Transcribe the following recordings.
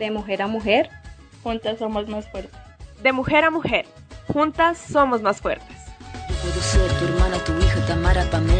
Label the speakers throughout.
Speaker 1: De mujer a mujer,
Speaker 2: juntas somos más fuertes.
Speaker 3: De mujer a mujer, juntas somos más fuertes.
Speaker 4: Yo puedo ser tu hermana, tu hija, Tamara, Pamela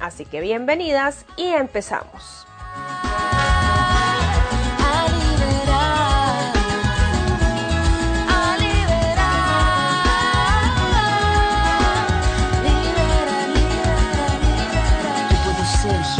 Speaker 3: Así que bienvenidas y empezamos.
Speaker 4: Ser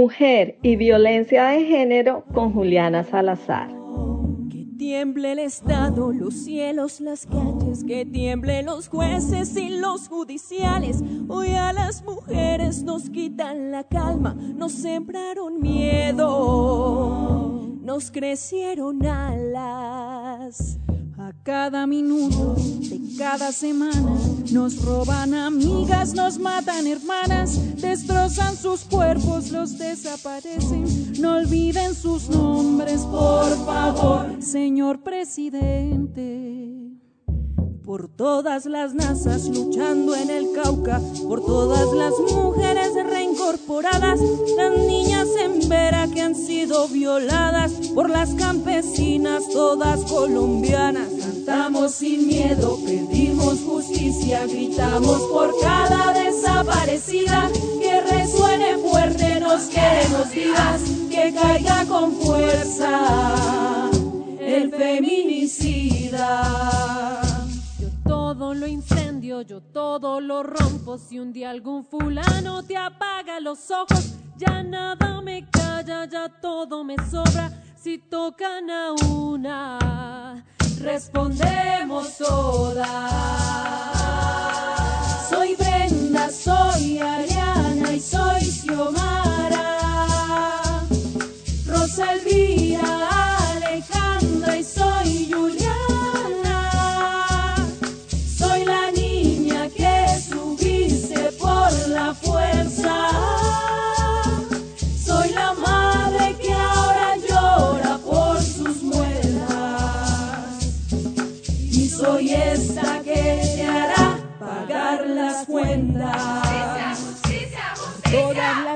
Speaker 1: Mujer y violencia de género con Juliana Salazar.
Speaker 5: Que tiemble el Estado, los cielos, las calles, que tiemblen los jueces y los judiciales. Hoy a las mujeres nos quitan la calma, nos sembraron miedo, nos crecieron alas. A cada minuto de cada semana nos roban amigas, nos matan hermanas, destrozan sus cuerpos, los desaparecen. No olviden sus nombres, por favor, señor presidente. Por todas las nazas luchando en el Cauca, por todas las mujeres reincorporadas, las niñas en Vera que han sido violadas, por las campesinas todas colombianas. Cantamos sin miedo, pedimos justicia, gritamos por cada desaparecida, que resuene fuerte, nos queremos vivas, que caiga con fuerza el feminicida todo lo incendio, yo todo lo rompo. Si un día algún fulano te apaga los ojos, ya nada me calla, ya todo me sobra. Si tocan a una, respondemos todas. Soy Brenda, soy Ariana y soy Xiomara. Rosa Elvira, Alejandra y soy Juliana.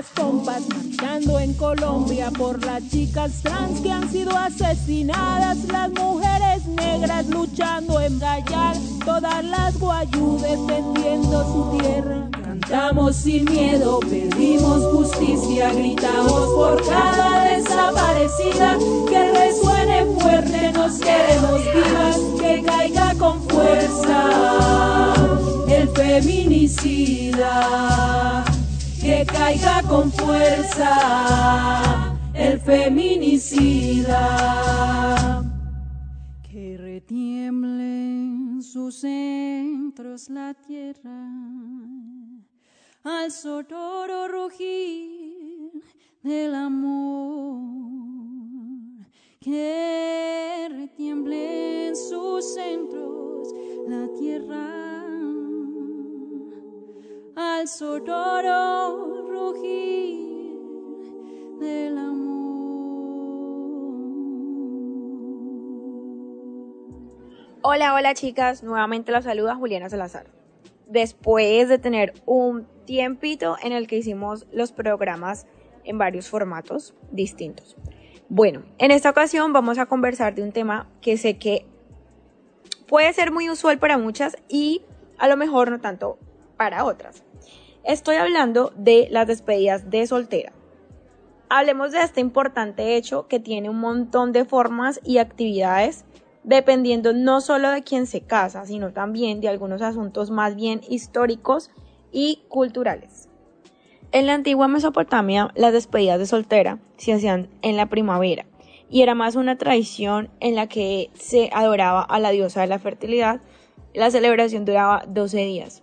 Speaker 5: Las compas marchando en Colombia por las chicas trans que han sido asesinadas, las mujeres negras luchando en Gallar, todas las guayú defendiendo su tierra. Cantamos sin miedo, pedimos justicia, gritamos por cada desaparecida, que resuene fuerte, nos queremos vivas, que caiga con fuerza el feminicida que caiga con fuerza el feminicida. Que retiemble en sus centros la tierra al sonoro rugir del amor. Que retiemble en sus centros la tierra al sonoro rugir del amor.
Speaker 6: Hola, hola chicas, nuevamente la saluda Juliana Salazar. Después de tener un tiempito en el que hicimos los programas en varios formatos distintos. Bueno, en esta ocasión vamos a conversar de un tema que sé que puede ser muy usual para muchas y a lo mejor no tanto para otras. Estoy hablando de las despedidas de soltera. Hablemos de este importante hecho que tiene un montón de formas y actividades dependiendo no solo de quién se casa, sino también de algunos asuntos más bien históricos y culturales. En la antigua Mesopotamia, las despedidas de soltera se hacían en la primavera y era más una tradición en la que se adoraba a la diosa de la fertilidad. La celebración duraba 12 días.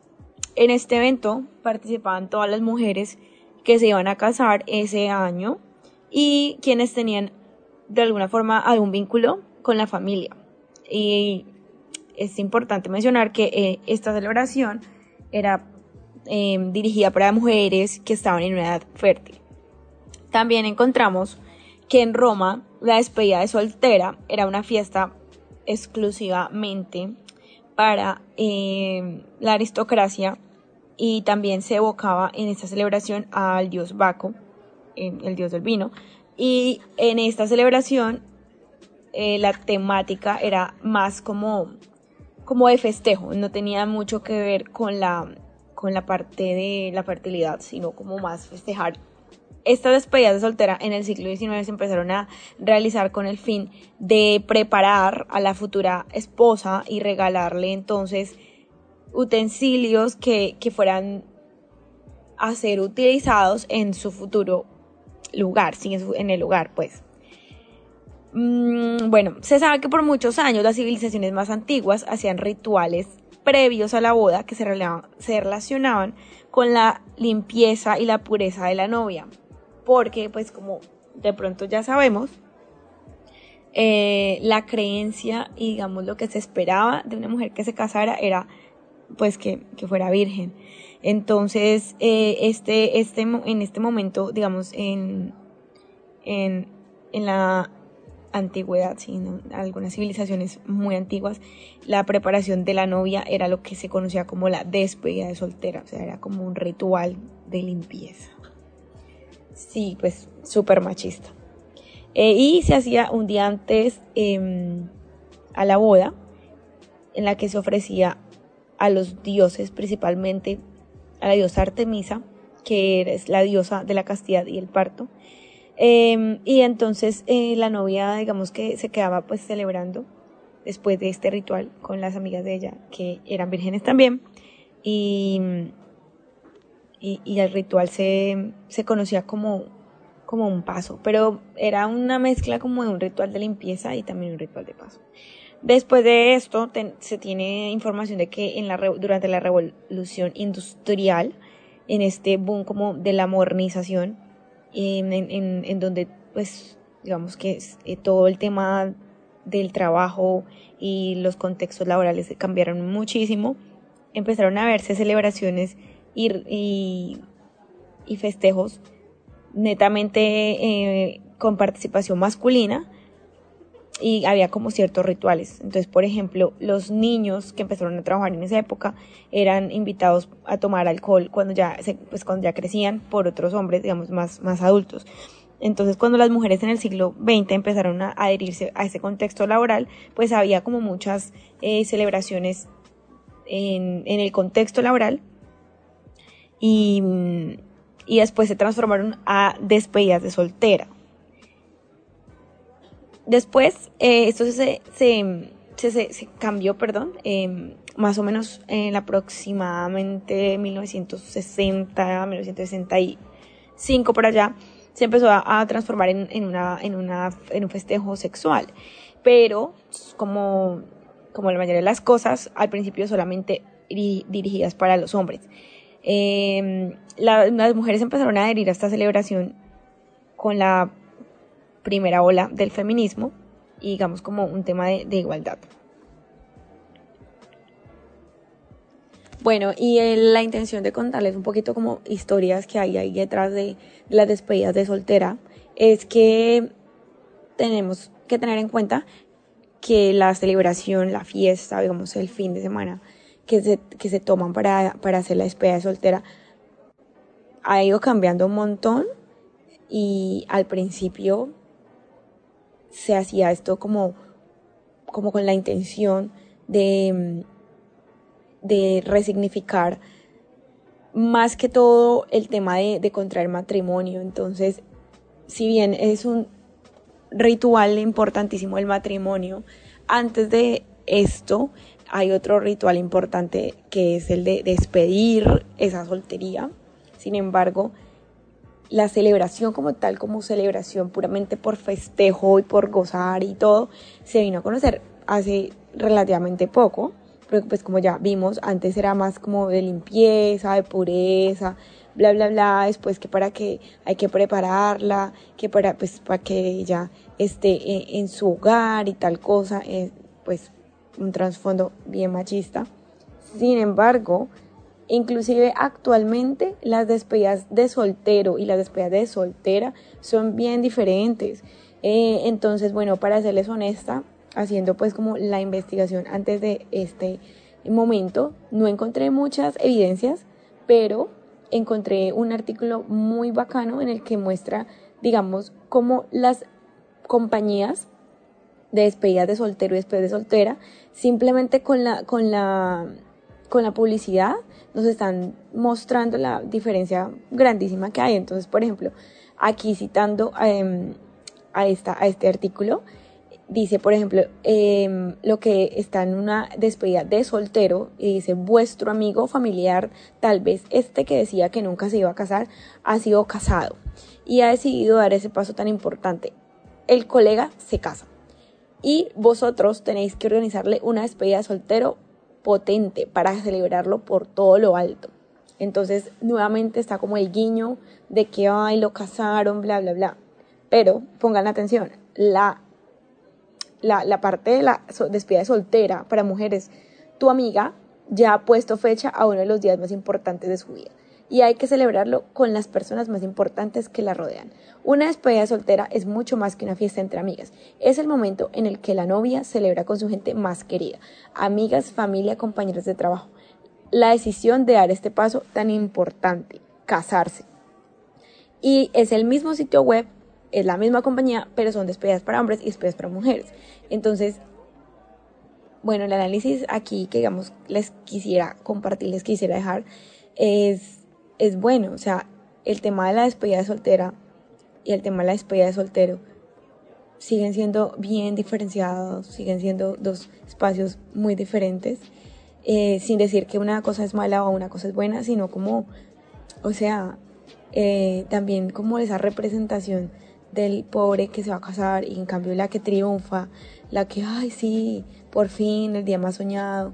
Speaker 6: En este evento participaban todas las mujeres que se iban a casar ese año y quienes tenían de alguna forma algún vínculo con la familia. Y es importante mencionar que eh, esta celebración era eh, dirigida para mujeres que estaban en una edad fértil. También encontramos que en Roma la despedida de soltera era una fiesta exclusivamente para eh, la aristocracia y también se evocaba en esta celebración al dios Baco, el dios del vino, y en esta celebración eh, la temática era más como, como de festejo, no tenía mucho que ver con la, con la parte de la fertilidad, sino como más festejar. Estas despedidas de soltera en el siglo XIX se empezaron a realizar con el fin de preparar a la futura esposa y regalarle entonces utensilios que, que fueran a ser utilizados en su futuro lugar, sí, en el lugar, pues. Mm, bueno, se sabe que por muchos años las civilizaciones más antiguas hacían rituales previos a la boda que se, relacionaban con la limpieza y la pureza de la novia. Porque, pues como de pronto ya sabemos, eh, la creencia y digamos lo que se esperaba de una mujer que se casara era pues que, que fuera virgen. Entonces, eh, este, este, en este momento, digamos, en, en, en la antigüedad, sí, algunas civilizaciones muy antiguas, la preparación de la novia era lo que se conocía como la despedida de soltera, o sea, era como un ritual de limpieza. Sí, pues súper machista. Eh, y se hacía un día antes eh, a la boda, en la que se ofrecía a los dioses, principalmente a la diosa Artemisa, que es la diosa de la castidad y el parto. Eh, y entonces eh, la novia, digamos que se quedaba pues celebrando después de este ritual con las amigas de ella, que eran vírgenes también. Y, y, y el ritual se, se conocía como, como un paso, pero era una mezcla como de un ritual de limpieza y también un ritual de paso. Después de esto, se tiene información de que en la, durante la revolución industrial, en este boom como de la modernización, en, en, en donde pues digamos que eh, todo el tema del trabajo y los contextos laborales cambiaron muchísimo, empezaron a verse celebraciones y, y, y festejos netamente eh, con participación masculina, y había como ciertos rituales. Entonces, por ejemplo, los niños que empezaron a trabajar en esa época eran invitados a tomar alcohol cuando ya, se, pues cuando ya crecían por otros hombres, digamos, más, más adultos. Entonces, cuando las mujeres en el siglo XX empezaron a adherirse a ese contexto laboral, pues había como muchas eh, celebraciones en, en, el contexto laboral y, y después se transformaron a despedidas de soltera. Después, eh, esto se, cambió, perdón, eh, más o menos en aproximadamente 1960, 1965 por allá, se empezó a, transformar en, un festejo sexual. Pero, como, la mayoría de las cosas, al principio solamente dirigidas para los hombres. La, las mujeres empezaron a adherir a esta celebración con la primera ola del feminismo y digamos como un tema de, igualdad. Bueno, y la intención de contarles un poquito como historias que hay ahí detrás de las despedidas de soltera es que tenemos que tener en cuenta que la celebración, la fiesta, digamos el fin de semana que se, que se toman para, para hacer la despedida de soltera ha ido cambiando un montón y al principio se hacía esto como, como con la intención de, de resignificar más que todo el tema de, de contraer matrimonio. Entonces, si bien es un ritual importantísimo el matrimonio, antes de esto hay otro ritual importante que es el de despedir esa soltería. Sin embargo, la celebración como tal, como celebración puramente por festejo y por gozar y todo, se vino a conocer hace relativamente poco, pero pues como ya vimos, antes era más como de limpieza, de pureza, bla bla bla, después que para que hay que prepararla, que para pues para que ella esté en, en su hogar y tal cosa, eh, pues un trasfondo bien machista. Sin embargo, Inclusive actualmente las despedidas de soltero y las despedidas de soltera son bien diferentes. Eh, entonces, bueno, para serles honesta, haciendo pues como la investigación antes de este momento, no encontré muchas evidencias, pero encontré un artículo muy bacano en el que muestra, digamos, cómo las compañías de despedidas de soltero y despedidas de soltera, simplemente con la, con la, con la publicidad, nos están mostrando la diferencia grandísima que hay. Entonces, por ejemplo, aquí citando eh, a, esta, a este artículo, dice, por ejemplo, eh, lo que está en una despedida de soltero y dice, vuestro amigo familiar, tal vez este que decía que nunca se iba a casar, ha sido casado y ha decidido dar ese paso tan importante. El colega se casa y vosotros tenéis que organizarle una despedida de soltero potente para celebrarlo por todo lo alto. Entonces, nuevamente está como el guiño de que, ay, lo casaron, bla, bla, bla. Pero, pongan atención, la, la, la parte de la despedida de soltera para mujeres, tu amiga ya ha puesto fecha a uno de los días más importantes de su vida y hay que celebrarlo con las personas más importantes que la rodean. Una despedida soltera es mucho más que una fiesta entre amigas. Es el momento en el que la novia celebra con su gente más querida, amigas, familia, compañeros de trabajo. La decisión de dar este paso tan importante, casarse. Y es el mismo sitio web, es la misma compañía, pero son despedidas para hombres y despedidas para mujeres. Entonces, bueno, el análisis aquí que digamos les quisiera compartir, les quisiera dejar es es bueno. O sea, el tema de la despedida de soltera y el tema de la despedida de soltero siguen siendo bien diferenciados, siguen siendo dos espacios muy diferentes, eh, sin decir que una cosa es mala o una cosa es buena, sino como, o sea, eh, también como esa representación del pobre que se va a casar y en cambio la que triunfa, la que, ay, sí, por fin, el día más soñado.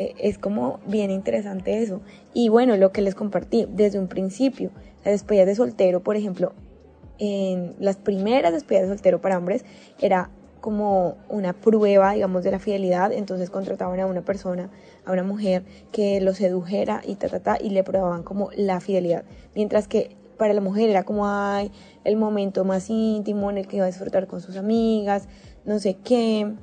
Speaker 6: Eh, es como bien interesante eso. Y bueno, lo que les compartí desde un principio, la despedida de soltero, por ejemplo, en las primeras despedidas de soltero para hombres era como una prueba, digamos, de la fidelidad, entonces contrataban a una persona, a una mujer que lo sedujera y ta, ta, ta, y le probaban como la fidelidad. Mientras que para la mujer era como, ay, el momento más íntimo en el que iba a disfrutar con sus amigas, no sé qué,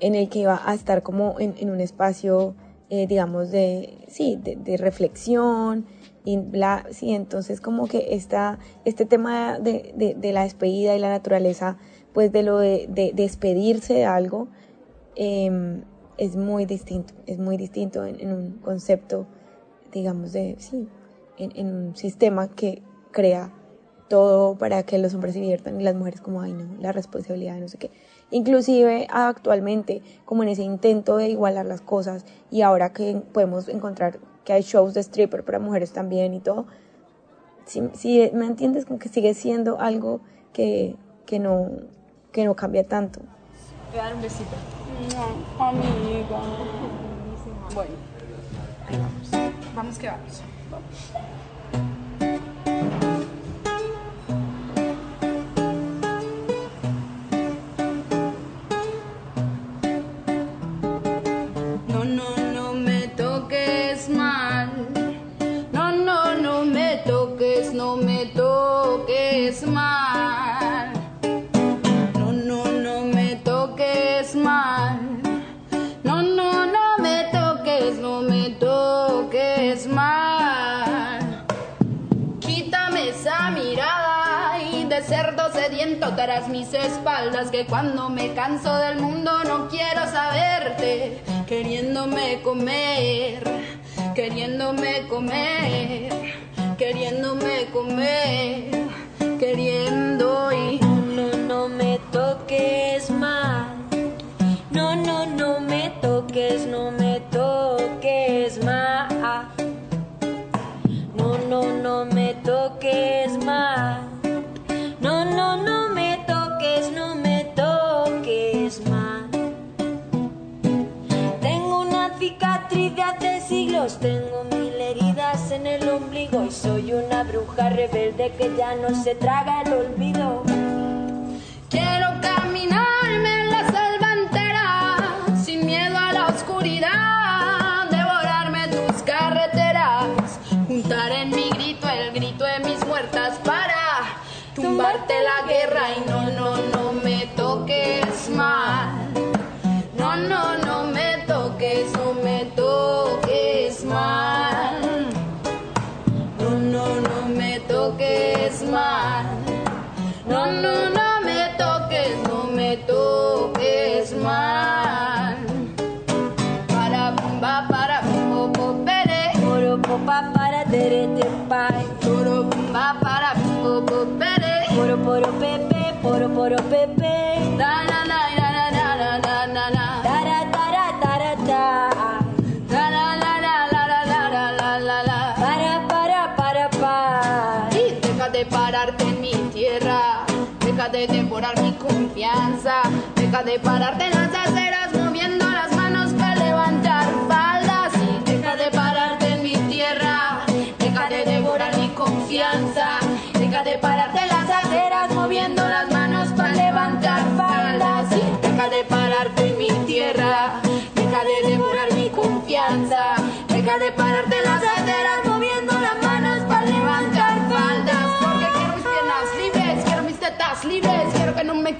Speaker 6: en el que va a estar como en, un espacio, eh, digamos, de, sí, de, reflexión, y bla, sí, entonces como que esta, este tema de, de, la despedida y la naturaleza, pues de lo de, despedirse de algo, em, es muy distinto, es muy distinto en, un concepto, digamos, de, sí, en, en, un sistema que crea todo para que los hombres se diviertan y las mujeres como, ay no, la responsabilidad de no sé qué. Inclusive actualmente, como en ese intento de igualar las cosas y ahora que podemos encontrar que hay shows de stripper para mujeres también y todo, si, me entiendes, como que sigue siendo algo que, que, no, que no cambia tanto.
Speaker 7: Voy a dar un besito. No, amiga. Bueno, ahí vamos. Vamos que vamos.
Speaker 8: Mis espaldas que cuando me canso del mundo no quiero saberte, queriéndome comer, queriéndome comer, queriéndome comer, queriendo y
Speaker 9: no, no me toques más, no, no, no me toques, no me toques más, tengo mil heridas en el ombligo y soy una bruja rebelde que ya no se traga el olvido.
Speaker 8: Quiero caminarme en la selva entera, sin miedo a la oscuridad, devorarme tus carreteras, juntar en mi grito el grito de mis muertas para tumbarte la guerra No, no, no me toques, no me toques mal. Para bumba, para pere.
Speaker 9: Popa, para pai.
Speaker 8: Bumba, para pere.
Speaker 9: Poro poro pepe, poro poro pepe.
Speaker 8: De devorar mi confianza. Deja de pararte en las aceras moviendo las manos para levantar faldas. Deja de pararte en mi tierra. Deja de devorar mi confianza. Deja de pararte en las aceras moviendo las manos para levantar faldas. Deja de pararte en mi tierra. Deja de devorar mi confianza. Deja de pararte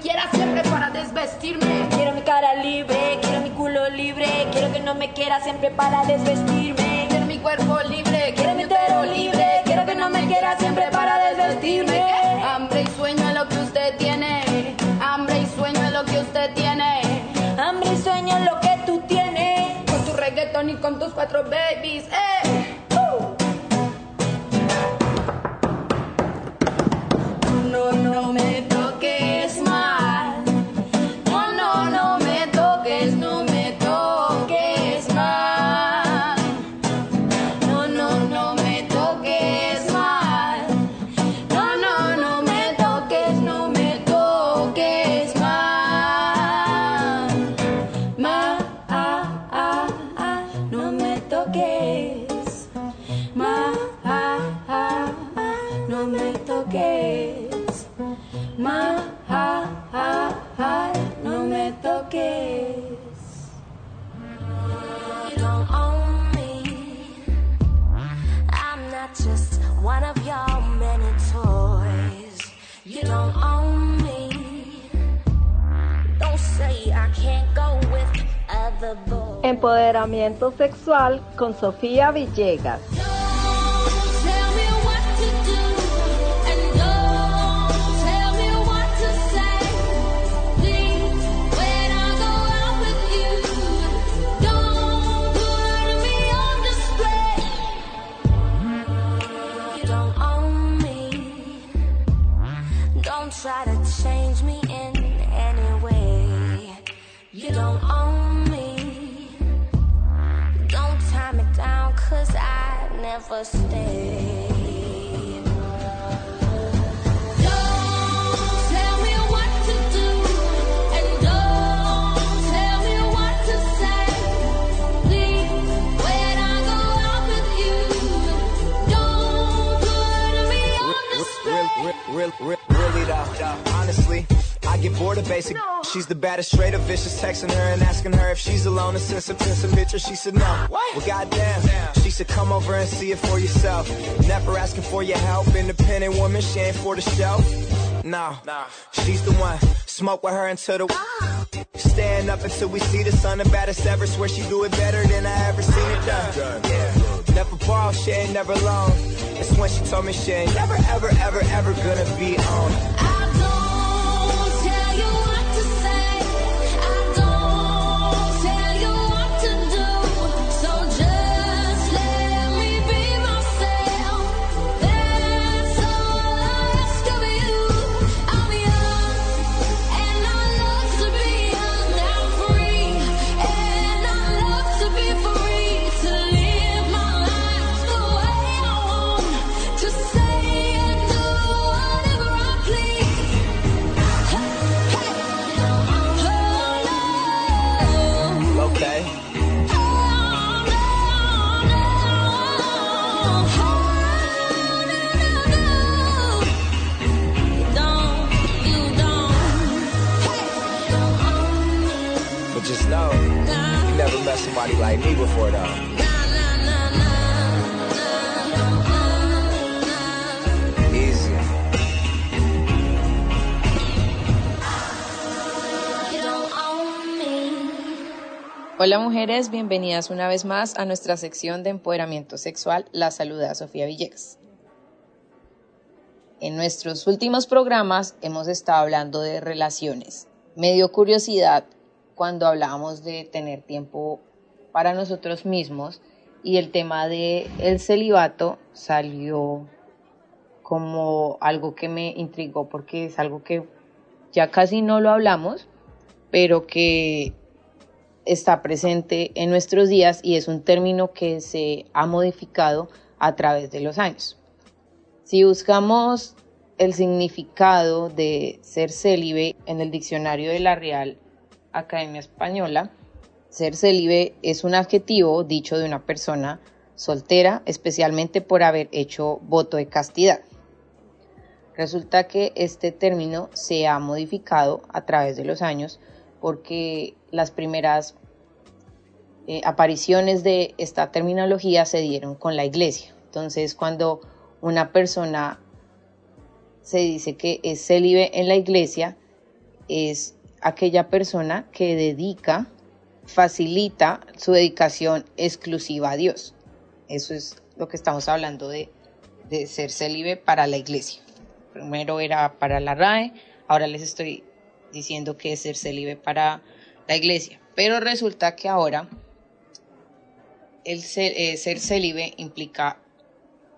Speaker 8: Quieras siempre para desvestirme.
Speaker 9: Quiero mi cara libre, quiero mi culo libre. Quiero que no me quiera siempre para desvestirme.
Speaker 8: Quiero mi cuerpo libre,
Speaker 9: quiero mi utero libre. Quiero que no me quiera siempre para desvestirme.
Speaker 8: Hambre y sueño es lo que usted tiene. Hambre y sueño es lo que usted tiene.
Speaker 9: Hambre y sueño es lo que tú tienes.
Speaker 8: Con tu reggaeton y con tus cuatro babies. Eh. No, no me toques
Speaker 10: Empoderamiento sexual con Sofía Villegas.
Speaker 4: first day. Get bored of basic. She's the baddest, straight up vicious. Texting her and asking her if she's alone and sent some, sent some pictures. She said no. Well, goddamn. She said come over and see it for yourself. Never asking for your help. Independent woman, she ain't for the show. No, she's the one. Smoke with her until the. Ah. Stand up until we see the sun, the baddest ever. Swear she do it better than I ever seen it done. Yeah. Never ball, she ain't never alone. It's when she told me she ain't never, ever, ever, ever gonna be on.
Speaker 10: Mujeres, bienvenidas una vez más a nuestra sección de empoderamiento sexual. La saluda Sofía Villegas. En nuestros últimos programas hemos estado hablando de relaciones. Me dio curiosidad cuando hablábamos de tener tiempo para nosotros mismos y el tema de el celibato salió como algo que me intrigó porque es algo que ya casi no lo hablamos, pero que está presente en nuestros días y es un término que se ha modificado a través de los años. Si buscamos el significado de ser célibe en el diccionario de la Real Academia Española, ser célibe es un adjetivo dicho de una persona soltera, especialmente por haber hecho voto de castidad. Resulta que este término se ha modificado a través de los años porque las primeras eh, apariciones de esta terminología se dieron con la iglesia. Entonces, cuando una persona se dice que es célibe en la iglesia, es aquella persona que dedica, facilita su dedicación exclusiva a Dios. Eso es lo que estamos hablando de, de ser célibe para la iglesia. Primero era para la RAE, ahora les estoy diciendo que es ser célibe para la iglesia. Pero resulta que ahora el ser, eh, ser célibe implica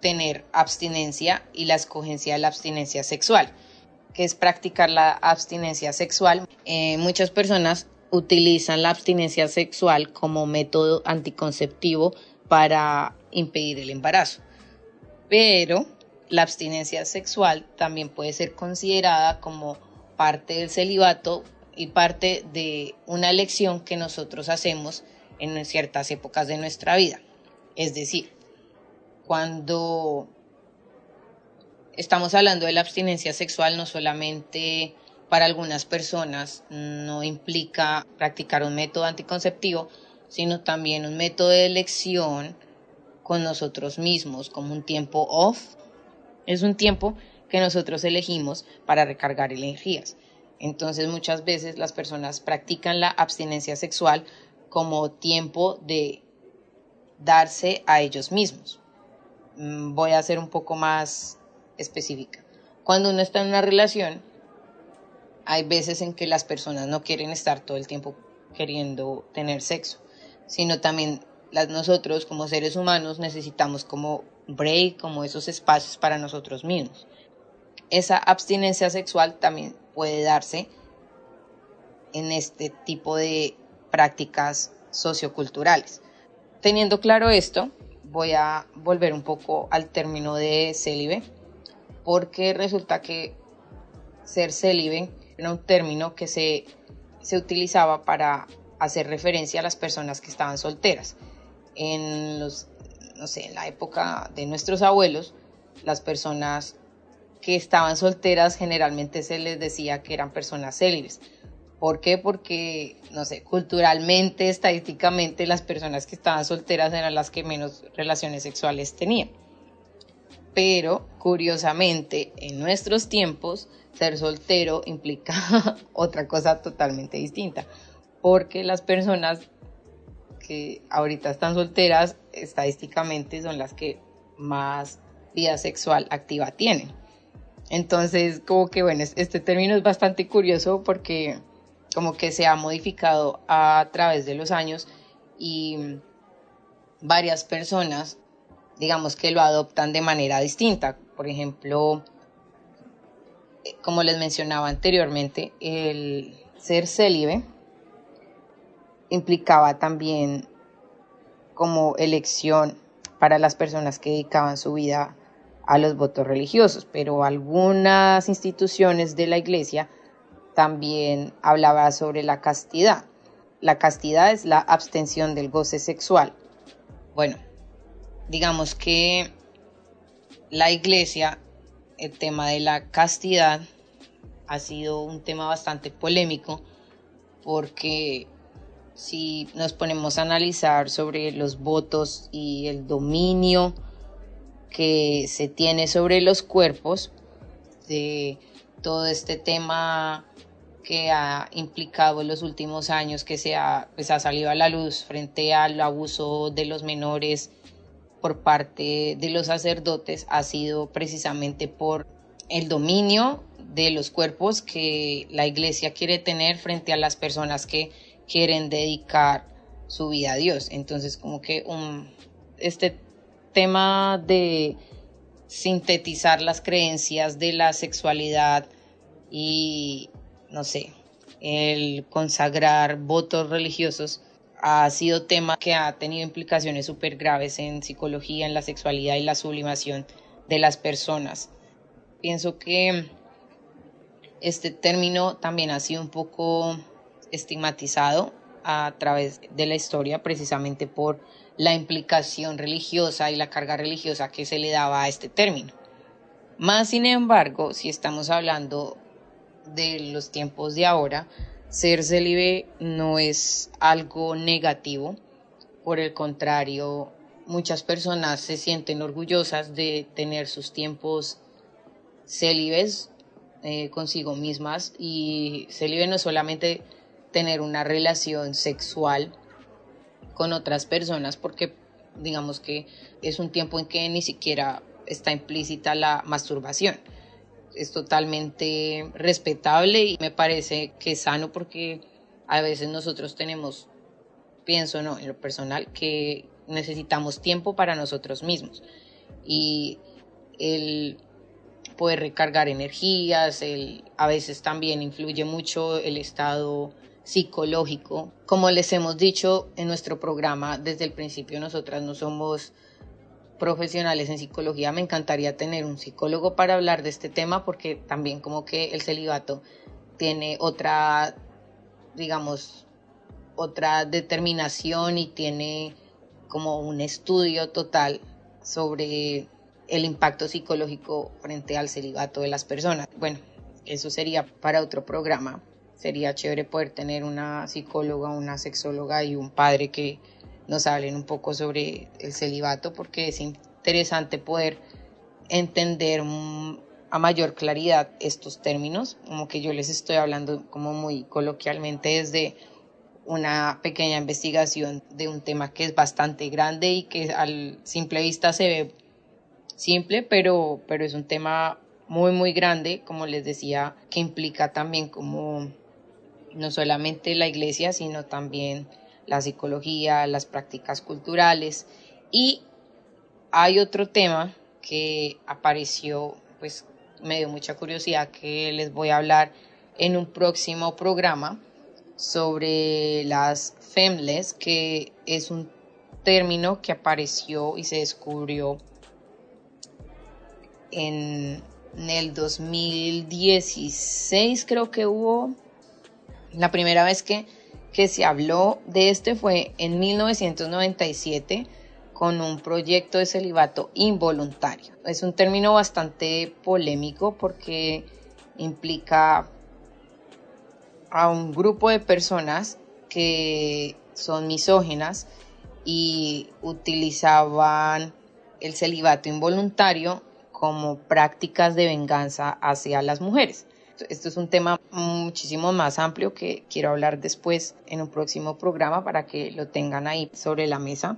Speaker 10: tener abstinencia y la escogencia de la abstinencia sexual, que es practicar la abstinencia sexual. Eh, muchas personas utilizan la abstinencia sexual como método anticonceptivo para impedir el embarazo. Pero la abstinencia sexual también puede ser considerada como parte del celibato y parte de una elección que nosotros hacemos en ciertas épocas de nuestra vida. Es decir, cuando estamos hablando de la abstinencia sexual, no solamente para algunas personas no implica practicar un método anticonceptivo, sino también un método de elección con nosotros mismos, como un tiempo off. Es un tiempo que nosotros elegimos para recargar energías. Entonces muchas veces las personas practican la abstinencia sexual como tiempo de darse a ellos mismos. Mm, voy a ser un poco más específica. Cuando uno está en una relación, hay veces en que las personas no quieren estar todo el tiempo queriendo tener sexo, sino también las, nosotros como seres humanos necesitamos como break, como esos espacios para nosotros mismos. Esa abstinencia sexual también puede darse en este tipo de prácticas socioculturales. Teniendo claro esto, voy a volver un poco al término de célibe, porque resulta que ser célibe era un término que se, se utilizaba para hacer referencia a las personas que estaban solteras. En los, no sé, en la época de nuestros abuelos, las personas que estaban solteras generalmente se les decía que eran personas célibes. ¿Por qué? Porque, no sé, culturalmente, estadísticamente, las personas que estaban solteras eran las que menos relaciones sexuales tenían. Pero, curiosamente, en nuestros tiempos, ser soltero implica otra cosa totalmente distinta. Porque las personas que ahorita están solteras, estadísticamente, son las que más vida sexual activa tienen. Entonces, como que bueno, este término es bastante curioso porque como que se ha modificado a través de los años y varias personas, digamos que lo adoptan de manera distinta. Por ejemplo, como les mencionaba anteriormente, el ser célibe implicaba también como elección para las personas que dedicaban su vida a los votos religiosos, pero algunas instituciones de la iglesia también hablaba sobre la castidad. La castidad es la abstención del goce sexual. Bueno, digamos que la iglesia, el tema de la castidad ha sido un tema bastante polémico porque si nos ponemos a analizar sobre los votos y el dominio que se tiene sobre los cuerpos, de todo este tema que ha implicado en los últimos años que se ha, pues ha salido a la luz frente al abuso de los menores por parte de los sacerdotes ha sido precisamente por el dominio de los cuerpos que la iglesia quiere tener frente a las personas que quieren dedicar su vida a Dios. Entonces, como que este tema de sintetizar las creencias de la sexualidad y, no sé, el consagrar votos religiosos ha sido tema que ha tenido implicaciones súper graves en psicología, en la sexualidad y la sublimación de las personas. Pienso que este término también ha sido un poco estigmatizado a través de la historia precisamente por la implicación religiosa y la carga religiosa que se le daba a este término. Más sin embargo, si estamos hablando de los tiempos de ahora, ser célibe no es algo negativo, por el contrario, muchas personas se sienten orgullosas de tener sus tiempos célibes eh, consigo mismas y célibe no es solamente tener una relación sexual con otras personas porque digamos que es un tiempo en que ni siquiera está implícita la masturbación. Es totalmente respetable y me parece que es sano porque a veces nosotros tenemos, pienso no, en lo personal, que necesitamos tiempo para nosotros mismos. Y el poder recargar energías, el, a veces también influye mucho el estado psicológico. Como les hemos dicho en nuestro programa desde el principio, nosotras no somos profesionales en psicología. Me encantaría tener un psicólogo para hablar de este tema porque también como que el celibato tiene otra, digamos, otra determinación y tiene como un estudio total sobre el impacto psicológico frente al celibato de las personas. Bueno, eso sería para otro programa sería chévere poder tener una psicóloga, una sexóloga y un padre que nos hablen un poco sobre el celibato porque es interesante poder entender a mayor claridad estos términos, como que yo les estoy hablando como muy coloquialmente desde una pequeña investigación de un tema que es bastante grande y que al simple vista se ve simple, pero, pero es un tema muy, muy grande, como les decía, que implica también como no solamente la iglesia, sino también la psicología, las prácticas culturales. Y hay otro tema que apareció, pues me dio mucha curiosidad, que les voy a hablar en un próximo programa sobre las femles, que es un término que apareció y se descubrió en, el 2016, creo que hubo la primera vez que, que se habló de este fue en 1997 con un proyecto de celibato involuntario. Es un término bastante polémico porque implica a un grupo de personas que son misógenas y utilizaban el celibato involuntario como prácticas de venganza hacia las mujeres. Esto es un tema muchísimo más amplio que quiero hablar después en un próximo programa para que lo tengan ahí sobre la mesa.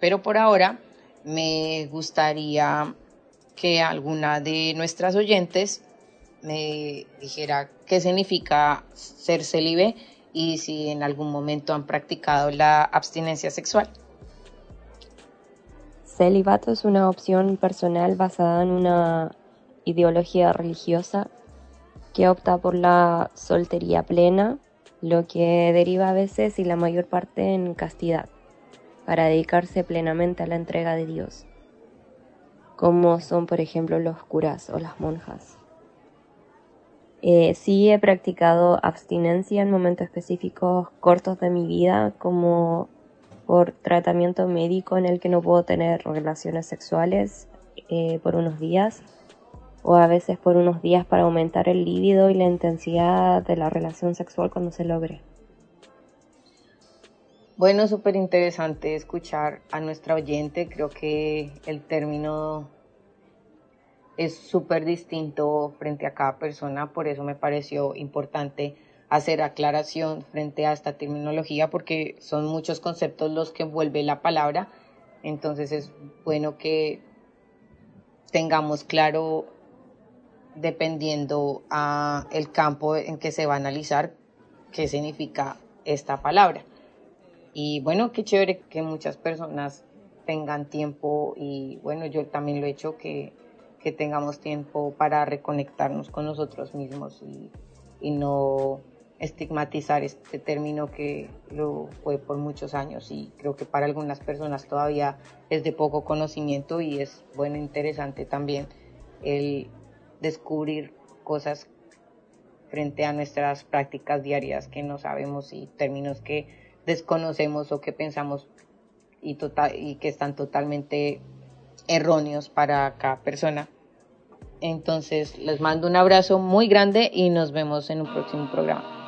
Speaker 10: Pero por ahora me gustaría que alguna de nuestras oyentes me dijera qué significa ser célibe y si en algún momento han practicado la abstinencia sexual.
Speaker 11: Celibato es una opción personal basada en una ideología religiosa que opta por la soltería plena, lo que deriva a veces y la mayor parte en castidad, para dedicarse plenamente a la entrega de Dios, como son por ejemplo los curas o las monjas. Eh, sí he practicado abstinencia en momentos específicos cortos de mi vida, como por tratamiento médico en el que no puedo tener relaciones sexuales eh, por unos días, o a veces por unos días para aumentar el líbido y la intensidad de la relación sexual cuando se logre.
Speaker 10: Bueno, súper interesante escuchar a nuestra oyente. Creo que el término es súper distinto frente a cada persona, por eso me pareció importante hacer aclaración frente a esta terminología porque son muchos conceptos los que envuelve la palabra, entonces es bueno que tengamos claro dependiendo a el campo en que se va a analizar qué significa esta palabra. Y bueno, qué chévere que muchas personas tengan tiempo y bueno, yo también lo he hecho que que tengamos tiempo para reconectarnos con nosotros mismos y, no estigmatizar este término que lo fue por muchos años y creo que para algunas personas todavía es de poco conocimiento y es bueno, interesante también el descubrir cosas frente a nuestras prácticas diarias que no sabemos y términos que desconocemos o que pensamos y, total, y que están totalmente erróneos para cada persona. Entonces les mando un abrazo muy grande y nos vemos en un próximo programa.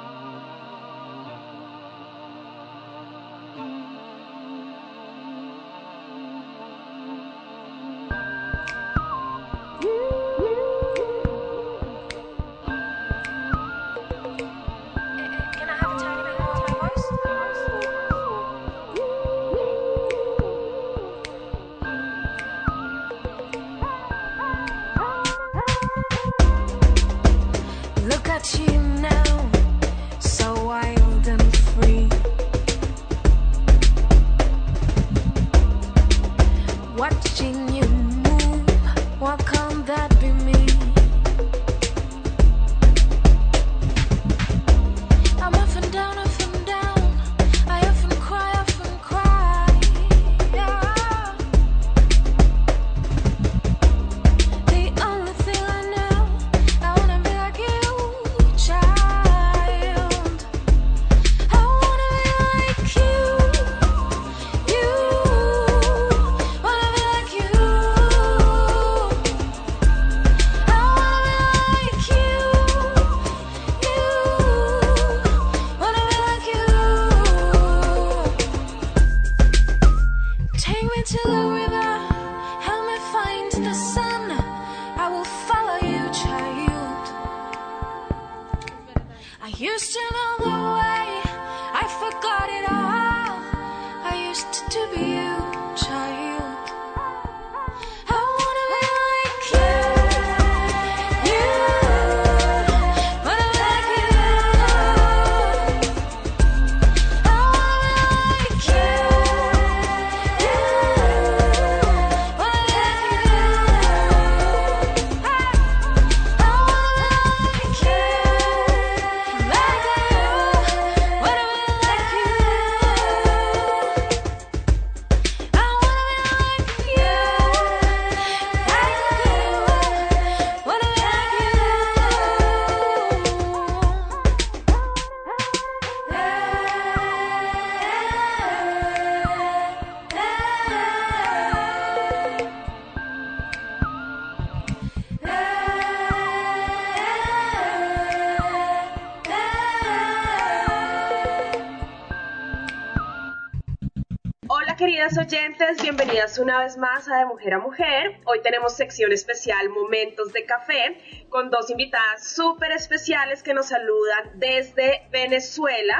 Speaker 12: Una vez más a De Mujer a Mujer. Hoy tenemos sección especial Momentos de Café con dos invitadas súper especiales que nos saludan desde Venezuela.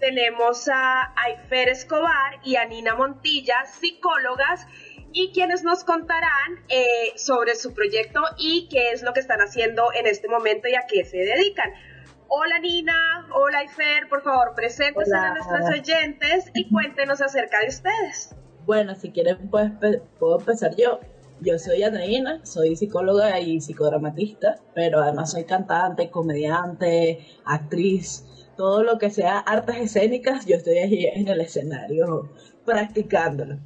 Speaker 12: Tenemos a Aifer Escobar y a Nina Montilla, psicólogas, y quienes nos contarán eh, sobre su proyecto y qué es lo que están haciendo en este momento y a qué se dedican. Hola Nina, hola Ifer, por favor preséntense
Speaker 13: Hola.
Speaker 12: a nuestros oyentes y cuéntenos acerca de ustedes.
Speaker 13: Bueno, si quieren pues, puedo empezar yo. Yo soy Andreina, soy psicóloga y psicodramatista, pero además soy cantante, comediante, actriz, todo lo que sea artes escénicas, yo estoy allí en el escenario practicándolo.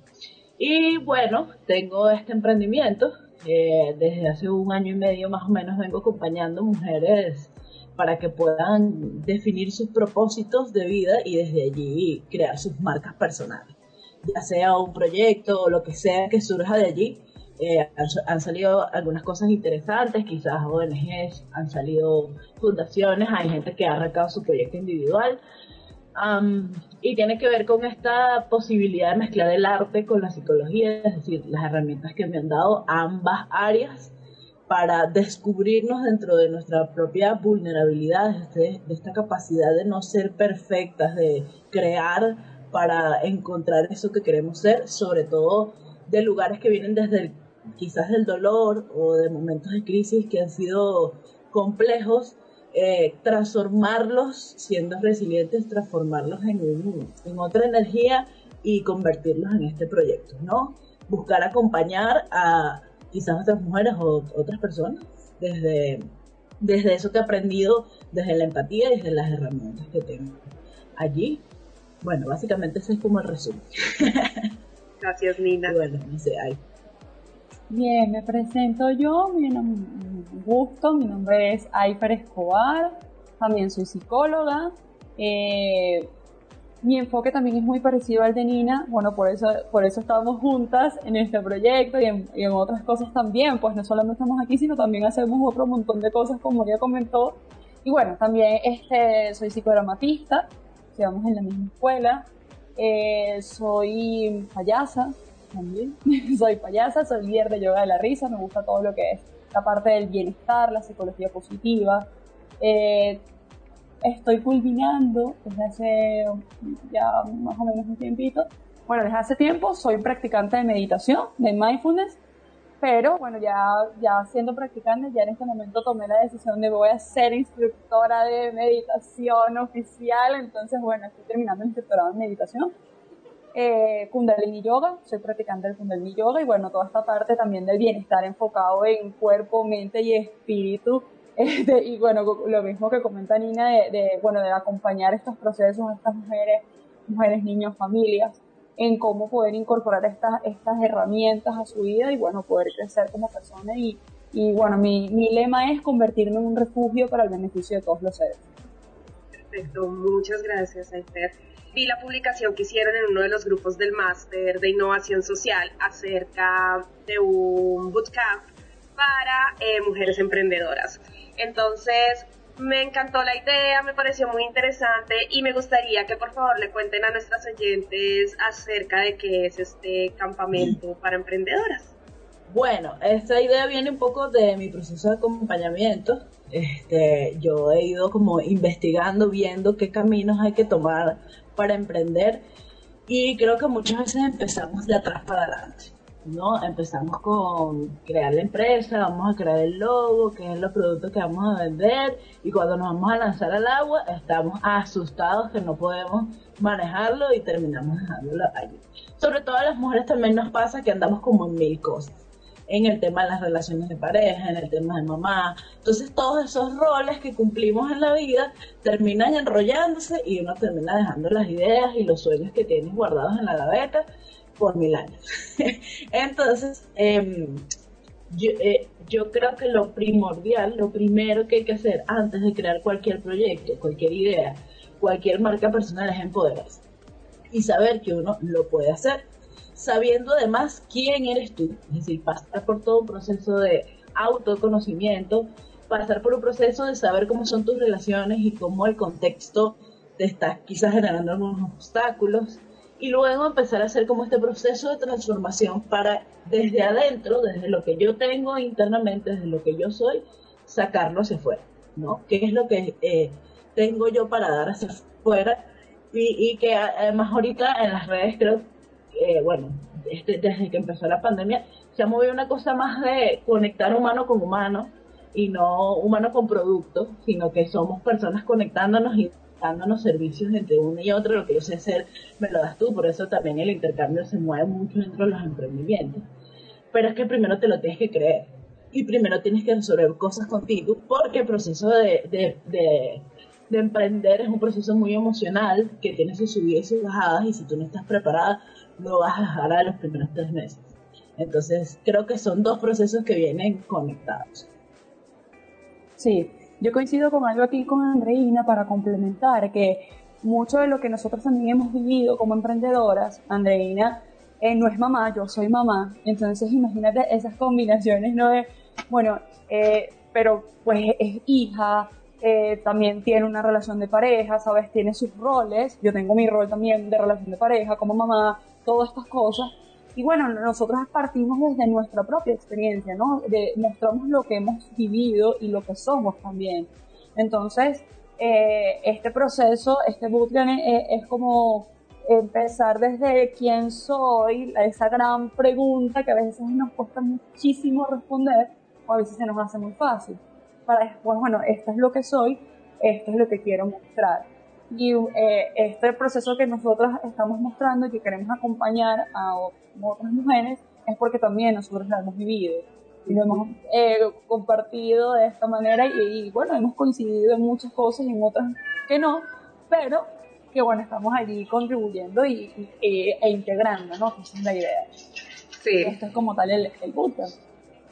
Speaker 13: Y bueno, tengo este emprendimiento. eh, desde hace un año y medio más o menos vengo acompañando mujeres para que puedan definir sus propósitos de vida y desde allí crear sus marcas personales. Ya sea un proyecto o lo que sea que surja de allí, eh, han, han salido algunas cosas interesantes, quizás ONGs, han salido fundaciones, hay gente que ha arrancado su proyecto individual. Am, y tiene que ver con esta posibilidad de mezclar el arte con la psicología, es decir, las herramientas que me han dado ambas áreas para descubrirnos dentro de nuestra propia vulnerabilidad, de, de esta capacidad de no ser perfectas, de crear para encontrar eso que queremos ser, sobre todo de lugares que vienen desde quizás del dolor o de momentos de crisis que han sido complejos, eh, transformarlos siendo resilientes, transformarlos en, un- en otra energía y convertirlos en este proyecto, ¿no? Buscar acompañar a quizás otras mujeres o otras personas desde, desde eso que he aprendido, desde la empatía y desde las herramientas que tengo allí. Bueno, básicamente ese es como el resumen.
Speaker 12: Gracias, Nina.
Speaker 13: bueno, no sé, ay,
Speaker 14: Bien, me presento yo, mi gusto, mi nombre es Aifer Escobar, también soy psicóloga. eh, mi enfoque también es muy parecido al de Nina, bueno, por eso, por eso estamos juntas en este proyecto y en, y en otras cosas también, pues no solamente estamos aquí, sino también hacemos otro montón de cosas como ella comentó. Y bueno, también este, soy psicodramatista, estudiamos en la misma escuela, eh, soy payasa también, soy payasa, soy líder de yoga de la risa, me gusta todo lo que es la parte del bienestar, la psicología positiva. Eh, estoy culminando desde hace ya más o menos un tiempito. Bueno, desde hace tiempo soy practicante de meditación, de mindfulness, pero bueno, ya, ya siendo practicante, ya en este momento tomé la decisión de voy a ser instructora de meditación oficial, entonces bueno, estoy terminando el instructorado en meditación. Eh, Kundalini Yoga, soy practicante del Kundalini Yoga y bueno, toda esta parte también del bienestar enfocado en cuerpo, mente y espíritu. Este, y bueno, lo mismo que comenta Nina de, de, bueno, de acompañar estos procesos a estas mujeres, mujeres, niños, familias, en cómo poder incorporar estas, estas herramientas a su vida y bueno, poder crecer como persona y, y bueno, mi, mi lema es convertirme en un refugio para el beneficio de todos los seres.
Speaker 12: Perfecto, muchas gracias, Esther. Vi la publicación que hicieron en uno de los grupos del máster de innovación social acerca de un bootcamp para eh, mujeres emprendedoras. Entonces, me encantó la idea, me pareció muy interesante y me gustaría que por favor le cuenten a nuestras oyentes acerca de qué es este campamento para emprendedoras.
Speaker 13: Bueno, esta idea viene un poco de mi proceso de acompañamiento. Este, yo he ido como investigando, viendo qué caminos hay que tomar para emprender Y creo que muchas veces empezamos de atrás para adelante. ¿No? Empezamos con crear la empresa, vamos a crear el logo, que es los productos que vamos a vender, y cuando nos vamos a lanzar al agua, estamos asustados que no podemos manejarlo y terminamos dejándolo allí. Sobre todo a las mujeres también nos pasa que andamos como en mil cosas. En el tema de las relaciones de pareja, en el tema de mamá. Entonces todos esos roles que cumplimos en la vida terminan enrollándose y uno termina dejando las ideas y los sueños que tienes guardados en la gaveta por mil años. Entonces, em, yo, eh, yo creo que lo primordial, lo primero que hay que hacer antes de crear cualquier proyecto, cualquier idea, cualquier marca personal es empoderarse y saber que uno lo puede hacer, sabiendo además quién eres tú, es decir, pasar por todo un proceso de autoconocimiento, pasar por un proceso de saber cómo son tus relaciones y cómo el contexto te está quizás generando algunos obstáculos, y luego empezar a hacer como este proceso de transformación para desde adentro, desde lo que yo tengo internamente, desde lo que yo soy, sacarlo hacia afuera, ¿no? ¿Qué es lo que eh, tengo yo para dar hacia afuera? Y, que además ahorita en las redes creo, eh, bueno, este, desde que empezó la pandemia, se ha movido una cosa más de conectar humano con humano y no humano con producto, sino que somos personas conectándonos y dándonos servicios entre uno y otro, lo que yo sé hacer me lo das tú, por eso también el intercambio se mueve mucho dentro de los emprendimientos. Pero es que primero te lo tienes que creer y primero tienes que resolver cosas contigo porque el proceso de, de, de, de emprender es un proceso muy emocional que tiene sus subidas y sus bajadas y si tú no estás preparada no vas a dejar a los primeros tres meses. Entonces creo que son dos procesos que vienen conectados.
Speaker 14: Sí, yo coincido con algo aquí con Andreina para complementar que mucho de lo que nosotros también hemos vivido como emprendedoras, Andreina eh, no es mamá, yo soy mamá, entonces imagínate esas combinaciones, ¿no? De, bueno, eh, pero pues es hija, eh, también tiene una relación de pareja, ¿sabes? Tiene sus roles, yo tengo mi rol también de relación de pareja como mamá, todas estas cosas, y bueno, nosotros partimos desde nuestra propia experiencia, ¿no? De, mostramos lo que hemos vivido y lo que somos también. Entonces, eh, este proceso, este bootcamp es, es, como empezar desde quién soy, esa gran pregunta que a veces nos cuesta muchísimo responder o a veces se nos hace muy fácil. Para después, bueno, esto es lo que soy, esto es lo que quiero mostrar. Y eh, este proceso que nosotros estamos mostrando y que queremos acompañar a otras mujeres es porque también nosotros lo hemos vivido y lo hemos eh, compartido de esta manera y, bueno, hemos coincidido en muchas cosas y en otras que no, pero que bueno, estamos allí contribuyendo y, e integrando, ¿no? Esa es la idea.
Speaker 12: Sí.
Speaker 14: Esto es como tal el, el bootcamp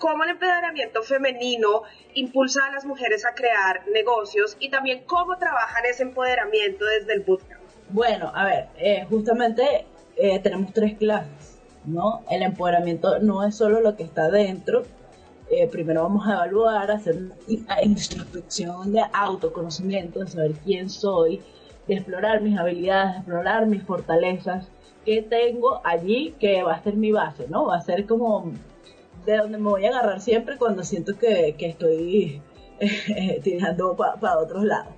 Speaker 12: cómo el empoderamiento femenino impulsa a las mujeres a crear negocios y también cómo trabajan ese empoderamiento desde el bootcamp.
Speaker 13: Bueno, a ver, eh, justamente eh, tenemos tres clases, ¿no? El empoderamiento no es solo lo que está dentro. Eh, primero vamos a evaluar, hacer una introspección de autoconocimiento, de saber quién soy, de explorar mis habilidades, de explorar mis fortalezas, qué tengo allí que va a ser mi base, ¿no? Va a ser como de donde me voy a agarrar siempre cuando siento que, que estoy eh, tirando para otros lados.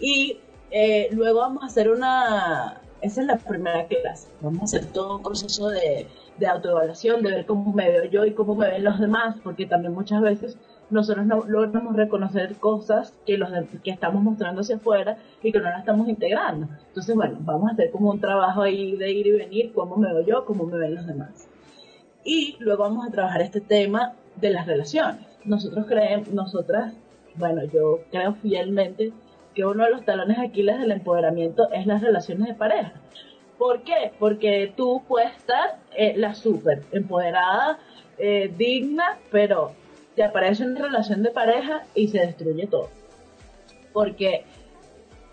Speaker 13: Y eh, luego vamos a hacer una, esa es la primera clase, vamos a hacer todo un proceso de, de autoevaluación, de ver cómo me veo yo y cómo me ven los demás, porque también muchas veces nosotros no logramos reconocer cosas que los que estamos mostrando hacia afuera y que no las estamos integrando. Entonces, bueno, vamos a hacer como un trabajo ahí de ir y venir, cómo me veo yo, cómo me ven los demás. Y luego vamos a trabajar este tema de las relaciones. Nosotros creemos, nosotras, bueno, yo creo fielmente que uno de los talones aquiles del empoderamiento es las relaciones de pareja. ¿Por qué? Porque tú puedes estar eh, la súper empoderada, eh, digna, pero te aparece una relación de pareja y se destruye todo. Porque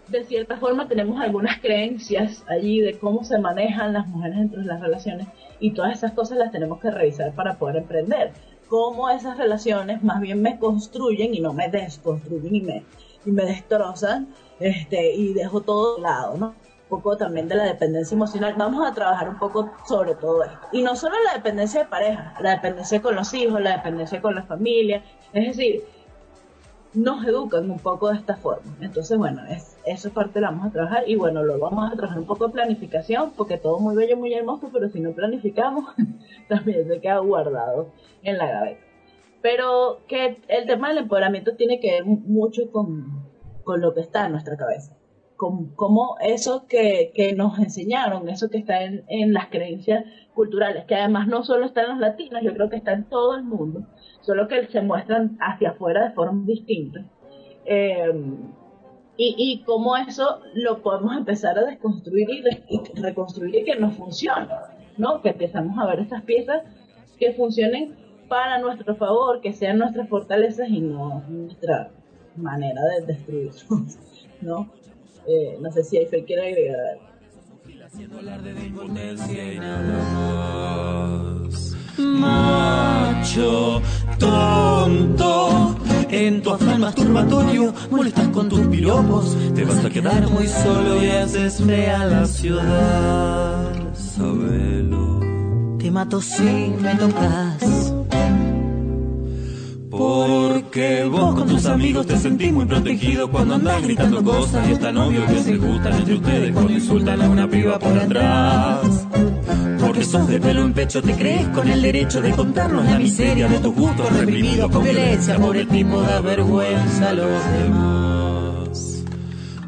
Speaker 13: de cierta forma tenemos algunas creencias allí de cómo se manejan las mujeres dentro de las relaciones y todas esas cosas las tenemos que revisar para poder emprender. Cómo esas relaciones más bien me construyen y no me desconstruyen y me, y me destrozan este, y dejo todo de lado, ¿no? Un poco también de la dependencia emocional. Vamos a trabajar un poco sobre todo esto. Y no solo la dependencia de pareja, la dependencia con los hijos, la dependencia con la familia. Es decir, nos educan un poco de esta forma. Entonces, bueno, es, esa parte la vamos a trabajar y bueno, lo vamos a trabajar un poco de planificación porque todo muy bello, muy hermoso, pero si no planificamos, también se queda guardado en la gaveta. Pero que el tema del empoderamiento tiene que ver mucho con, con lo que está en nuestra cabeza. Con, como eso que, que, nos enseñaron, eso que está en, en las creencias culturales, que además no solo está en los latinos, yo creo que está en todo el mundo solo que se muestran hacia afuera de formas distintas. Eh, y, y cómo eso lo podemos empezar a desconstruir y, reconstruir y que nos funcione, ¿no? Que empezamos a ver estas piezas que funcionen para nuestro favor, que sean nuestras fortalezas y no nuestra manera de destruirnos, ¿no? Eh, no sé si fe quiere agregar algo.
Speaker 15: Macho tonto, en tu afán masturbatorio molestas con tus piropos, te vas a quedar muy solo y haces fea la ciudad. Sabelo, te mato si me tocas. Porque vos con tus amigos te sentís muy protegido cuando andás gritando cosas y es tan obvio que se gustan entre ustedes cuando insultan a una piba por atrás. De pelo en pecho, te crees con el derecho de contarnos la miseria de tus gustos reprimidos con violencia por el tipo da vergüenza a los demás.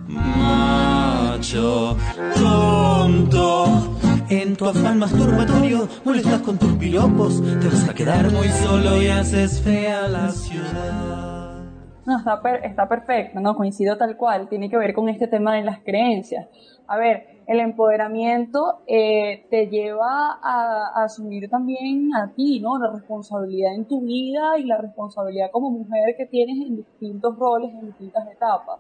Speaker 15: Macho, tonto. En tu afán masturbatorio molestas con tus piropos, te vas a quedar muy solo y haces fea la ciudad.
Speaker 14: No, está, está perfecto, no coincido tal cual, tiene que ver con este tema de las creencias. A ver, el empoderamiento eh, te lleva a, asumir también a ti, ¿no? La responsabilidad en tu vida y la responsabilidad como mujer que tienes en distintos roles, en distintas etapas.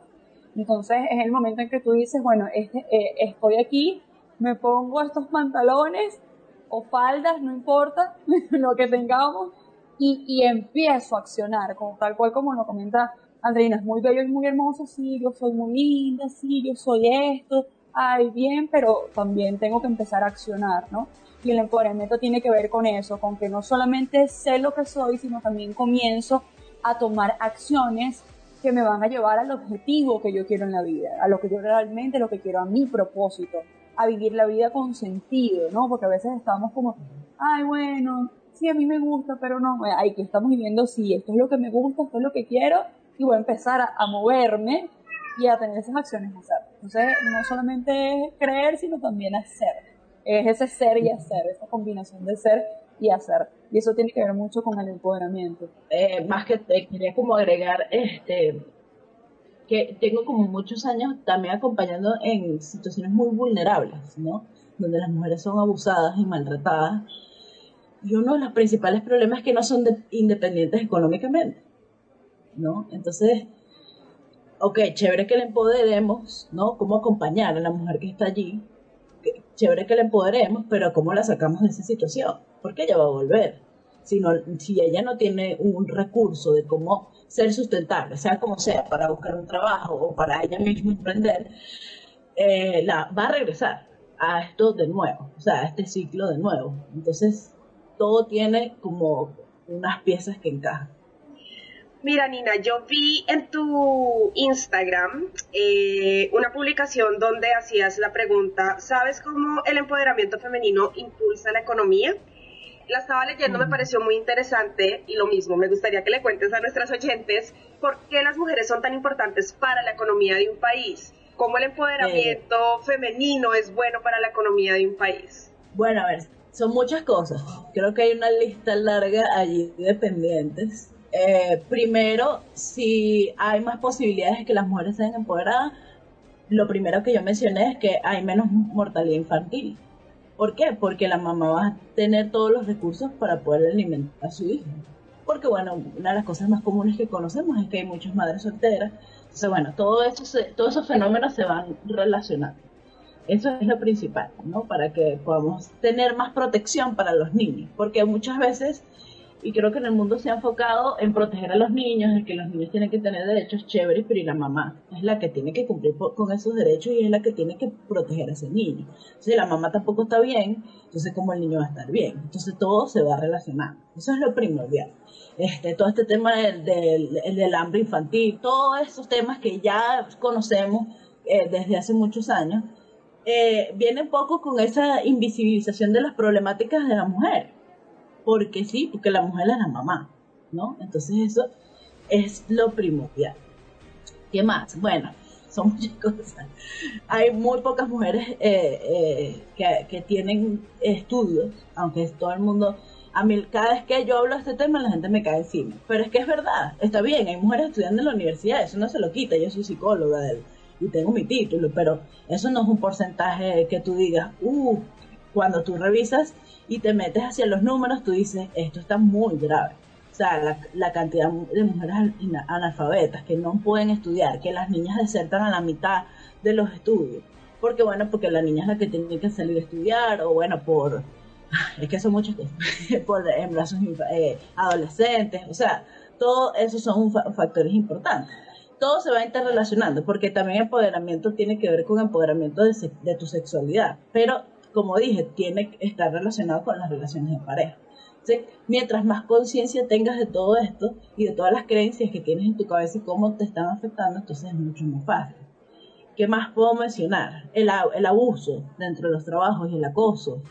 Speaker 14: Entonces es el momento en que tú dices, bueno, este, eh, estoy aquí me pongo estos pantalones o faldas, no importa lo que tengamos, y, y, empiezo a accionar, como, tal cual como lo comenta Andreina, es muy bello y muy hermoso, sí, yo soy muy linda, sí, yo soy esto, ay, bien, pero también tengo que empezar a accionar, ¿no? Y el empoderamiento tiene que ver con eso, con que no solamente sé lo que soy, sino también comienzo a tomar acciones que me van a llevar al objetivo que yo quiero en la vida, a lo que yo realmente, lo que quiero, a mi propósito a vivir la vida con sentido, ¿no? Porque a veces estamos como, ay, bueno, sí, a mí me gusta, pero no, ay, que estamos viviendo, sí, esto es lo que me gusta, esto es lo que quiero, y voy a empezar a, moverme y a tener esas acciones a hacer. Entonces, no solamente es creer, sino también hacer. Es ese ser y hacer, esa combinación de ser y hacer. Y eso tiene que ver mucho con el empoderamiento.
Speaker 13: Eh, más que te quería como agregar, este, que tengo como muchos años también acompañando en situaciones muy vulnerables, ¿no? Donde las mujeres son abusadas y maltratadas. Y uno de los principales problemas es que no son independientes económicamente, ¿no? Entonces, ok, chévere que la empoderemos, ¿no? Cómo acompañar a la mujer que está allí, chévere que la empoderemos, pero ¿cómo la sacamos de esa situación? Porque ella va a volver. Si ella no tiene un recurso de cómo ser sustentable, sea como sea, para buscar un trabajo o para ella misma emprender, eh, la, va a regresar a esto de nuevo, o sea, a este ciclo de nuevo. Entonces, todo tiene como unas piezas que encajan.
Speaker 12: Mira, Nina, yo vi en tu Instagram eh, una publicación donde hacías la pregunta, ¿sabes cómo el empoderamiento femenino impulsa la economía? la estaba leyendo, me pareció muy interesante y lo mismo, me gustaría que le cuentes a nuestras oyentes por qué las mujeres son tan importantes para la economía de un país, cómo el empoderamiento femenino es bueno para la economía de un país.
Speaker 13: Bueno, a ver, son muchas cosas. Creo que hay una lista larga allí de pendientes. Eh, primero, si hay más posibilidades de que las mujeres sean empoderadas, lo primero que yo mencioné es que hay menos mortalidad infantil. ¿Por qué? Porque la mamá va a tener todos los recursos para poder alimentar a su hijo. Porque, bueno, una de las cosas más comunes que conocemos es que hay muchas madres solteras. Entonces, bueno, todo eso todos esos fenómenos se van relacionando. Eso es lo principal, ¿no? Para que podamos tener más protección para los niños. Porque muchas veces y creo que en el mundo se ha enfocado en proteger a los niños, en que los niños tienen que tener derechos chéveres, pero la mamá es la que tiene que cumplir con esos derechos y es la que tiene que proteger a ese niño. Si la mamá tampoco está bien, entonces cómo el niño va a estar bien. Entonces todo se va relacionando. Eso es lo primordial. Este, todo este tema del, del, hambre infantil, todos esos temas que ya conocemos eh, desde hace muchos años, eh, viene un poco con esa invisibilización de las problemáticas de la mujer porque sí, porque la mujer es la mamá, ¿no? Entonces eso es lo primordial. ¿Qué más? Bueno, son muchas cosas. Hay muy pocas mujeres eh, eh, que, tienen estudios, aunque todo el mundo... A mí, cada vez que yo hablo de este tema, la gente me cae encima. Pero es que es verdad, está bien, hay mujeres estudiando en la universidad, eso no se lo quita, yo soy psicóloga y tengo mi título, pero eso no es un porcentaje que tú digas, uh, cuando tú revisas y te metes hacia los números, tú dices, esto está muy grave. O sea, la, cantidad de mujeres analfabetas que no pueden estudiar, que las niñas desertan a la mitad de los estudios. Porque bueno, porque la niña es la que tiene que salir a estudiar, o bueno, por, es que son muchas cosas, por embarazos eh, adolescentes, o sea, todo eso son factores importantes. Todo se va interrelacionando, porque también empoderamiento tiene que ver con empoderamiento de, de tu sexualidad, pero como dije, tiene que estar relacionado con las relaciones de pareja. Mientras más conciencia tengas de todo esto y de todas las creencias que tienes en tu cabeza y cómo te están afectando, entonces es mucho más fácil. ¿Qué más puedo mencionar? El, el abuso dentro de los trabajos y el acoso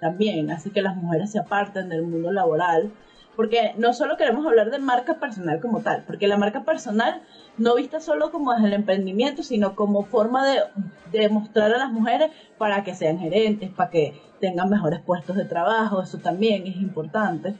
Speaker 13: también hace que las mujeres se aparten del mundo laboral porque no solo queremos hablar de marca personal como tal, porque la marca personal no vista solo como desde el emprendimiento, sino como forma de, de mostrar a las mujeres para que sean gerentes, para que tengan mejores puestos de trabajo, eso también es importante.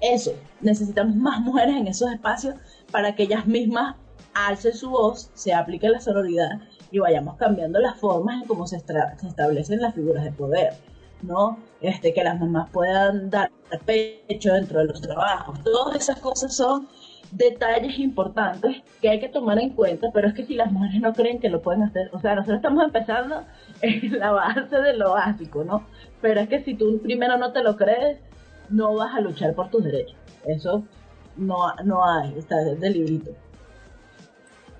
Speaker 13: Eso, necesitamos más mujeres en esos espacios para que ellas mismas alcen su voz, se aplique la sororidad y vayamos cambiando las formas en cómo se, se establecen las figuras de poder. ¿no? Este, que las mamás puedan dar pecho dentro de los trabajos. Todas esas cosas son detalles importantes que hay que tomar en cuenta, pero es que si las mujeres no creen que lo pueden hacer, o sea, nosotros estamos empezando en la base de lo básico, ¿no? Pero es que si tú primero no te lo crees, no vas a luchar por tus derechos. Eso no, no hay, está de librito.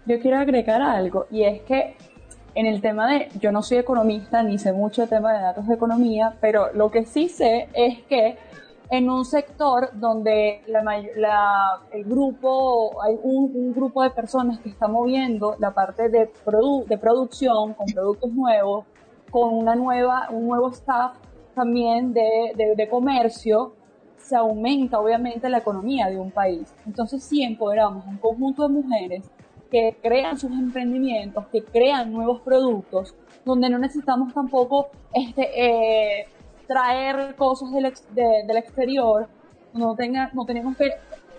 Speaker 14: Yo quiero agregar algo, y es que en el tema de, yo no soy economista ni sé mucho el tema de datos de economía, pero lo que sí sé es que en un sector donde la, el grupo, hay un, grupo de personas que está moviendo la parte de, de producción con productos nuevos, con una nueva, un nuevo staff también de, de, de comercio, se aumenta obviamente la economía de un país. Entonces si empoderamos un conjunto de mujeres que crean sus emprendimientos, que crean nuevos productos, donde no necesitamos tampoco este, eh, traer cosas del, del exterior, no, tenga, no tenemos que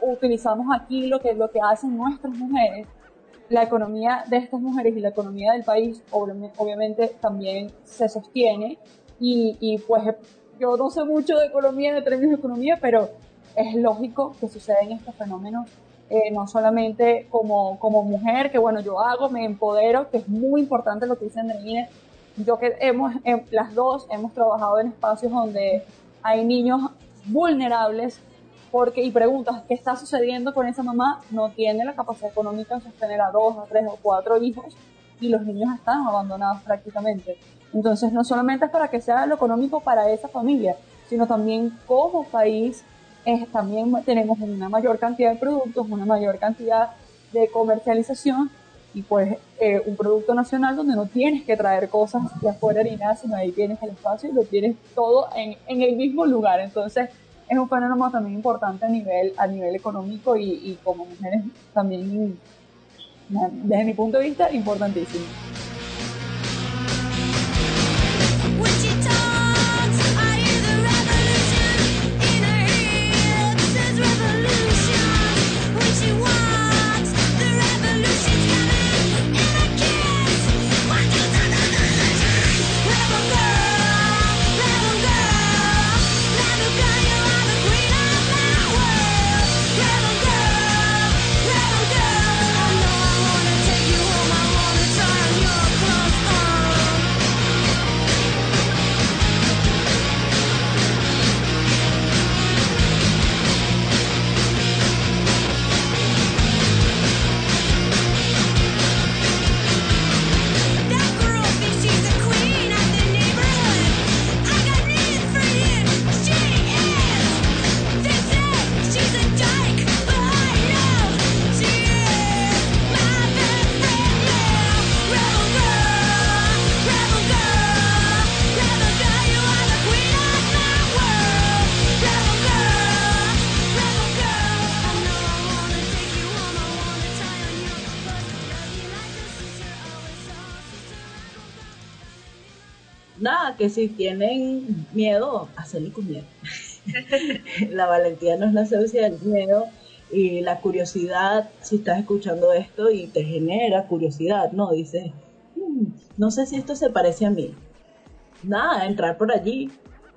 Speaker 14: utilizamos aquí lo que, lo que hacen nuestras mujeres, la economía de estas mujeres y la economía del país obviamente también se sostiene. Y, y pues yo no sé mucho de economía, de términos de economía, pero es lógico que suceden estos fenómenos eh, no solamente como, como mujer, que bueno, yo hago, me empodero, que es muy importante lo que dicen de Yo que hemos, em, las dos hemos trabajado en espacios donde hay niños vulnerables porque, y preguntas, ¿qué está sucediendo con esa mamá? No tiene la capacidad económica de sostener a dos, a tres o cuatro hijos y los niños están abandonados prácticamente. Entonces, no solamente es para que sea lo económico para esa familia, sino también como país también tenemos una mayor cantidad de productos, una mayor cantidad de comercialización y pues eh, un producto nacional donde no tienes que traer cosas de afuera ni nada, sino ahí tienes el espacio y lo tienes todo en, en el mismo lugar. Entonces es un fenómeno también importante a nivel, a nivel económico y, y como mujeres también, desde mi punto de vista, importantísimo.
Speaker 13: Que si tienen miedo, hacerlo con miedo. la valentía no es la ausencia del miedo y la curiosidad, si estás escuchando esto y te genera curiosidad, ¿no? Dices, "Mm, no sé si esto se parece a mí. Nada, entrar por allí,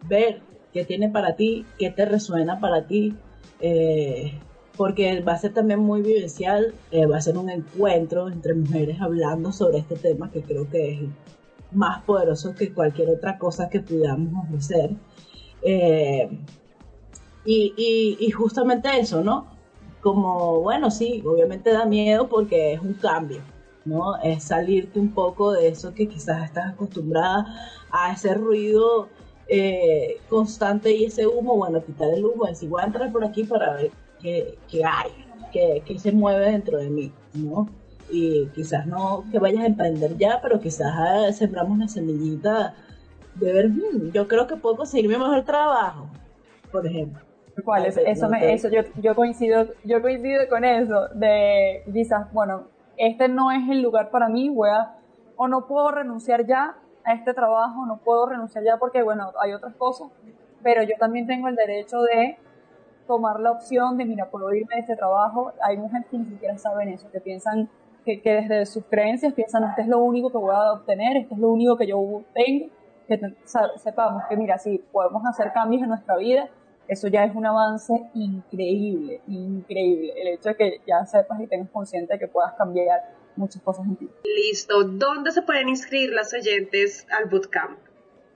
Speaker 13: ver qué tiene para ti, qué te resuena para ti, eh, porque va a ser también muy vivencial, eh, va a ser un encuentro entre mujeres hablando sobre este tema que creo que es más poderoso que cualquier otra cosa que podamos ofrecer. Eh, y, y- y justamente eso, ¿no? Como, bueno, sí, obviamente da miedo porque es un cambio, ¿no? Es salirte un poco de eso que quizás estás acostumbrada a ese ruido eh, constante y ese humo, bueno, quitar el humo, decir, voy a entrar por aquí para ver qué, qué hay, qué, qué se mueve dentro de mí, ¿no? Y quizás no que vayas a emprender ya, pero quizás ah, sembramos una semillita de ver, "Hmm, yo creo que puedo conseguir mi mejor trabajo, por ejemplo.
Speaker 14: ¿Cuál es?
Speaker 13: No
Speaker 14: Eso,
Speaker 13: no
Speaker 14: me, eso yo, yo coincido, yo coincido con eso, de quizás, bueno, este no es el lugar para mí, voy a, o no puedo renunciar ya a este trabajo, no puedo renunciar ya porque, bueno, hay otras cosas, pero yo también tengo el derecho de tomar la opción de, mira, puedo irme de este trabajo. Hay mujeres que ni siquiera saben eso, que piensan que, que desde sus creencias piensan, este es lo único que voy a obtener, este es lo único que yo tengo, que sepamos que, mira, si podemos hacer cambios en nuestra vida, eso ya es un avance increíble, increíble. El hecho de que ya sepas y tengas consciente de que puedas cambiar muchas cosas en ti.
Speaker 12: Listo. ¿Dónde se pueden inscribir las oyentes al bootcamp?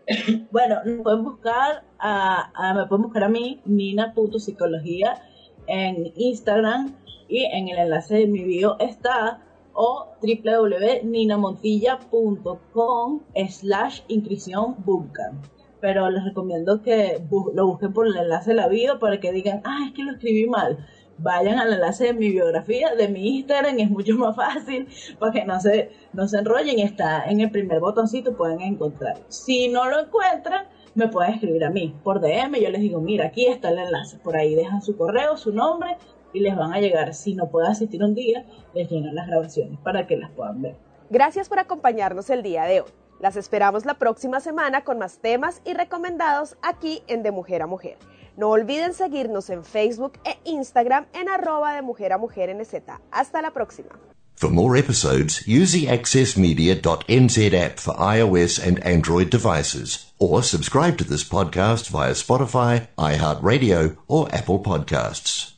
Speaker 13: Bueno, me pueden buscar a, a- me pueden buscar a mí, nina.psicología, en Instagram y en el enlace de mi bio está o www.ninamontilla.com slash inscripción bootcamp. Pero les recomiendo que lo busquen por el enlace de la bio para que digan, ah, es que lo escribí mal. Vayan al enlace de mi biografía, de mi Instagram, es mucho más fácil para que no se, no se enrollen. Está en el primer botoncito, pueden encontrarlo. Si no lo encuentran, me pueden escribir a mí por DM. Yo les digo, mira, aquí está el enlace. Por ahí dejan su correo, su nombre y les van a llegar. Si no pueden asistir un día, les llegan las grabaciones para que las puedan ver.
Speaker 12: Gracias por acompañarnos el día de hoy. Las esperamos la próxima semana con más temas y recomendados aquí en De Mujer a Mujer. No olviden seguirnos en Facebook e Instagram en arroba de mujer a mujer NZ. Hasta la próxima.
Speaker 16: For more episodes, use the accessmedia.nz app for iOS and Android devices, or subscribe to this podcast via Spotify, iHeartRadio, or Apple Podcasts.